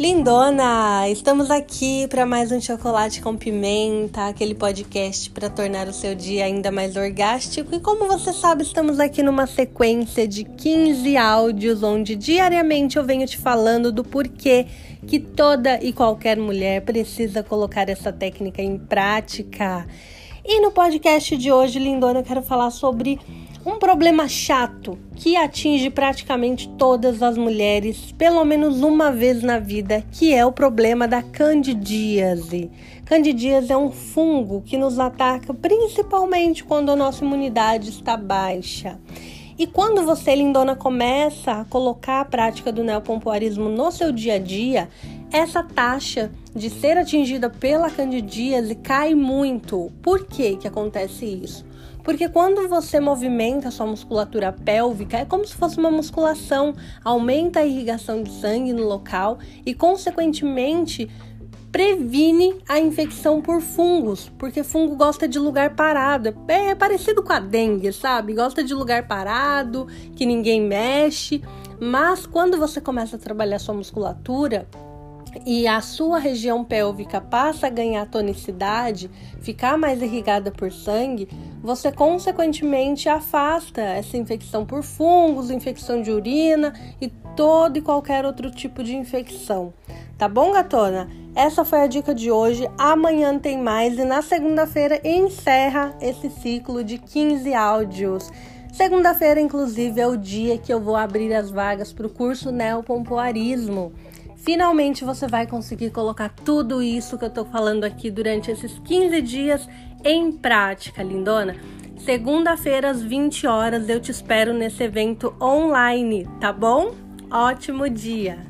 Lindona, estamos aqui para mais um chocolate com pimenta, aquele podcast para tornar o seu dia ainda mais orgástico. E como você sabe, estamos aqui numa sequência de 15 áudios onde diariamente eu venho te falando do porquê que toda e qualquer mulher precisa colocar essa técnica em prática. E no podcast de hoje, Lindona, eu quero falar sobre um problema chato que atinge praticamente todas as mulheres, pelo menos uma vez na vida, que é o problema da candidíase. Candidíase é um fungo que nos ataca principalmente quando a nossa imunidade está baixa. E quando você, lindona, começa a colocar a prática do neopompoarismo no seu dia a dia, essa taxa de ser atingida pela candidíase cai muito. Por que que acontece isso? Porque quando você movimenta sua musculatura pélvica, é como se fosse uma musculação, aumenta a irrigação de sangue no local e, consequentemente, previne a infecção por fungos, porque fungo gosta de lugar parado. É parecido com a dengue, sabe? Gosta de lugar parado, que ninguém mexe. Mas quando você começa a trabalhar sua musculatura, e a sua região pélvica passa a ganhar tonicidade, ficar mais irrigada por sangue, você consequentemente afasta essa infecção por fungos, infecção de urina e todo e qualquer outro tipo de infecção. Tá bom, gatona? Essa foi a dica de hoje. Amanhã tem mais e na segunda-feira encerra esse ciclo de 15 áudios. Segunda-feira, inclusive, é o dia que eu vou abrir as vagas para o curso Neopompoarismo. Finalmente você vai conseguir colocar tudo isso que eu tô falando aqui durante esses 15 dias em prática, lindona. Segunda-feira às 20 horas eu te espero nesse evento online, tá bom? Ótimo dia!